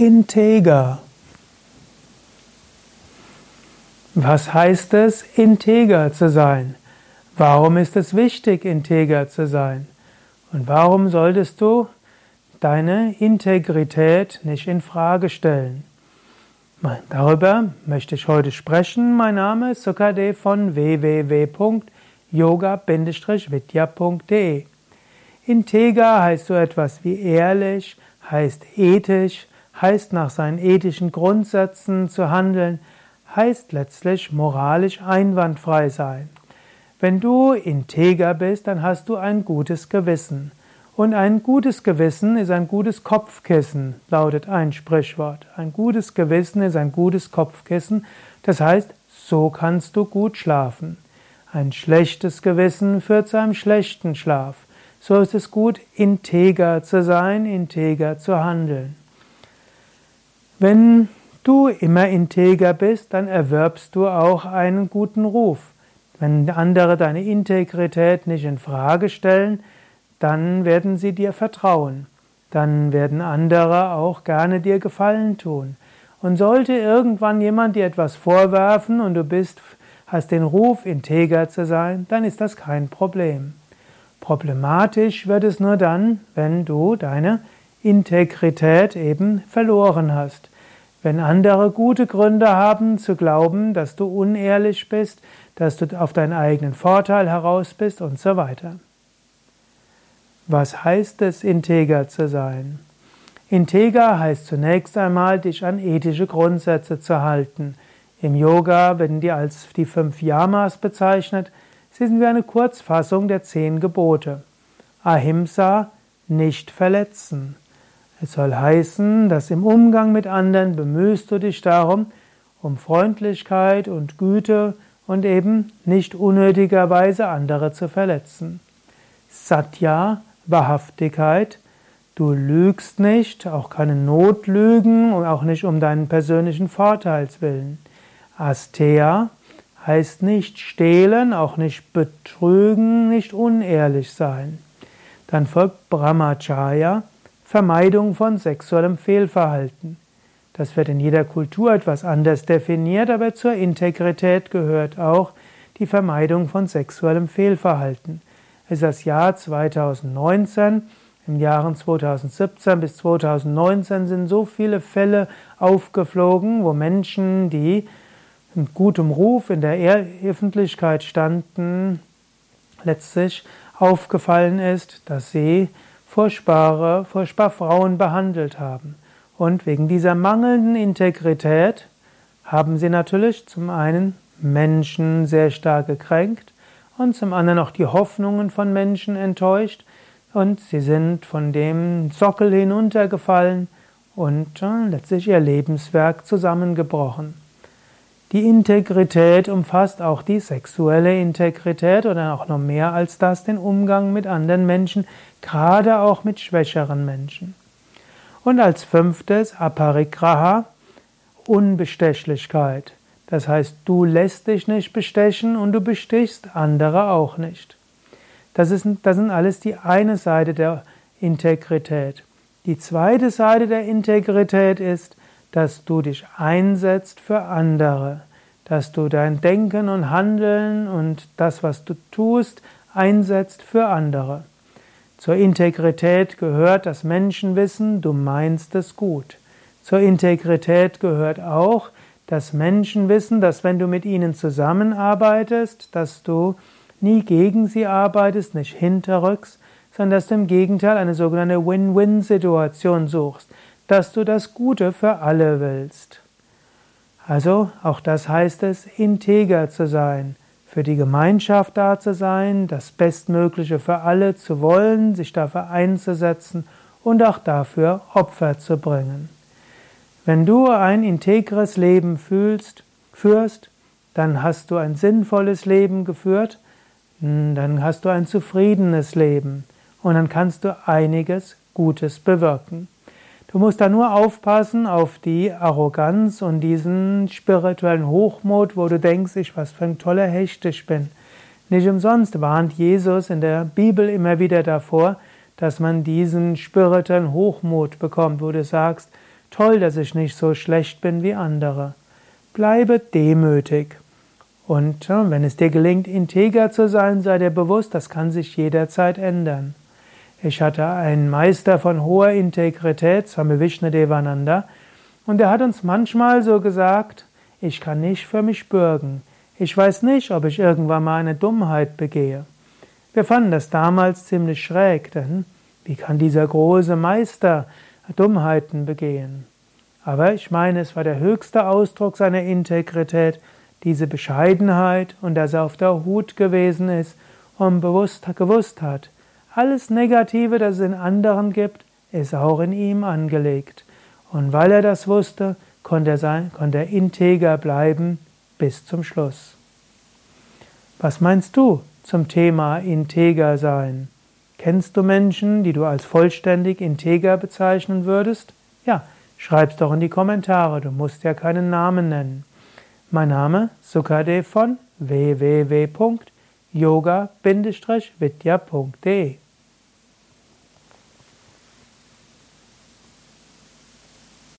Integer. Was heißt es, integer zu sein? Warum ist es wichtig, integer zu sein? Und warum solltest du deine Integrität nicht in Frage stellen? Darüber möchte ich heute sprechen. Mein Name ist Sukade von www.yoga-vidya.de. Integer heißt so etwas wie ehrlich, heißt ethisch, heißt nach seinen ethischen Grundsätzen zu handeln, heißt letztlich moralisch einwandfrei sein. Wenn du integer bist, dann hast du ein gutes Gewissen. Und ein gutes Gewissen ist ein gutes Kopfkissen, lautet ein Sprichwort. Ein gutes Gewissen ist ein gutes Kopfkissen, das heißt, so kannst du gut schlafen. Ein schlechtes Gewissen führt zu einem schlechten Schlaf. So ist es gut, integer zu sein, integer zu handeln. Wenn du immer integer bist, dann erwirbst du auch einen guten Ruf. Wenn andere deine Integrität nicht in Frage stellen, dann werden sie dir vertrauen. Dann werden andere auch gerne dir Gefallen tun. Und sollte irgendwann jemand dir etwas vorwerfen und du bist, hast den Ruf, integer zu sein, dann ist das kein Problem. Problematisch wird es nur dann, wenn du deine Integrität eben verloren hast. Wenn andere gute Gründe haben zu glauben, dass du unehrlich bist, dass du auf deinen eigenen Vorteil heraus bist und so weiter. Was heißt es, integer zu sein? Integer heißt zunächst einmal, dich an ethische Grundsätze zu halten. Im Yoga werden die als die fünf Yamas bezeichnet. Sie sind wie eine Kurzfassung der zehn Gebote. Ahimsa, nicht verletzen. Es soll heißen, dass im Umgang mit anderen bemühst du dich darum, um Freundlichkeit und Güte und eben nicht unnötigerweise andere zu verletzen. Satya, Wahrhaftigkeit, du lügst nicht, auch keine Notlügen und auch nicht um deinen persönlichen Vorteils willen. Asteya heißt nicht stehlen, auch nicht betrügen, nicht unehrlich sein. Dann folgt Brahmacharya, Vermeidung von sexuellem Fehlverhalten. Das wird in jeder Kultur etwas anders definiert, aber zur Integrität gehört auch die Vermeidung von sexuellem Fehlverhalten. Es ist das Jahr 2019. Im Jahren 2017 bis 2019 sind so viele Fälle aufgeflogen, wo Menschen, die mit gutem Ruf in der Öffentlichkeit standen, letztlich aufgefallen ist, dass sie furchtbare, furchtbar Frauen behandelt haben. Und wegen dieser mangelnden Integrität haben sie natürlich zum einen Menschen sehr stark gekränkt und zum anderen auch die Hoffnungen von Menschen enttäuscht und sie sind von dem Sockel hinuntergefallen und äh, letztlich ihr Lebenswerk zusammengebrochen. Die Integrität umfasst auch die sexuelle Integrität oder auch noch mehr als das, den Umgang mit anderen Menschen, gerade auch mit schwächeren Menschen. Und als fünftes Aparigraha, Unbestechlichkeit. Das heißt, du lässt dich nicht bestechen und du bestichst andere auch nicht. Das, ist, das sind alles die eine Seite der Integrität. Die zweite Seite der Integrität ist, dass du dich einsetzt für andere, dass du dein Denken und Handeln und das, was du tust, einsetzt für andere. Zur Integrität gehört dass Menschen wissen, du meinst es gut. Zur Integrität gehört auch, dass Menschen wissen, dass wenn du mit ihnen zusammenarbeitest, dass du nie gegen sie arbeitest, nicht hinterrücks, sondern dass du im Gegenteil eine sogenannte Win-Win-Situation suchst dass du das Gute für alle willst. Also auch das heißt es, integer zu sein, für die Gemeinschaft da zu sein, das Bestmögliche für alle zu wollen, sich dafür einzusetzen und auch dafür Opfer zu bringen. Wenn du ein integres Leben fühlst, führst, dann hast du ein sinnvolles Leben geführt, dann hast du ein zufriedenes Leben und dann kannst du einiges Gutes bewirken. Du musst da nur aufpassen auf die Arroganz und diesen spirituellen Hochmut, wo du denkst, ich was für ein toller Hecht ich bin. Nicht umsonst warnt Jesus in der Bibel immer wieder davor, dass man diesen spirituellen Hochmut bekommt, wo du sagst, toll, dass ich nicht so schlecht bin wie andere. Bleibe demütig. Und wenn es dir gelingt, integer zu sein, sei dir bewusst, das kann sich jederzeit ändern. Ich hatte einen Meister von hoher Integrität, Swami Vishnadevananda, und er hat uns manchmal so gesagt, ich kann nicht für mich bürgen. Ich weiß nicht, ob ich irgendwann mal eine Dummheit begehe. Wir fanden das damals ziemlich schräg, denn wie kann dieser große Meister Dummheiten begehen? Aber ich meine, es war der höchste Ausdruck seiner Integrität, diese Bescheidenheit und dass er auf der Hut gewesen ist und bewusst gewusst hat, alles Negative, das es in anderen gibt, ist auch in ihm angelegt. Und weil er das wusste, konnte er, sein, konnte er integer bleiben bis zum Schluss. Was meinst du zum Thema integer sein? Kennst du Menschen, die du als vollständig integer bezeichnen würdest? Ja, schreib's doch in die Kommentare, du musst ja keinen Namen nennen. Mein Name Sukadev von www.yoga-vidya.de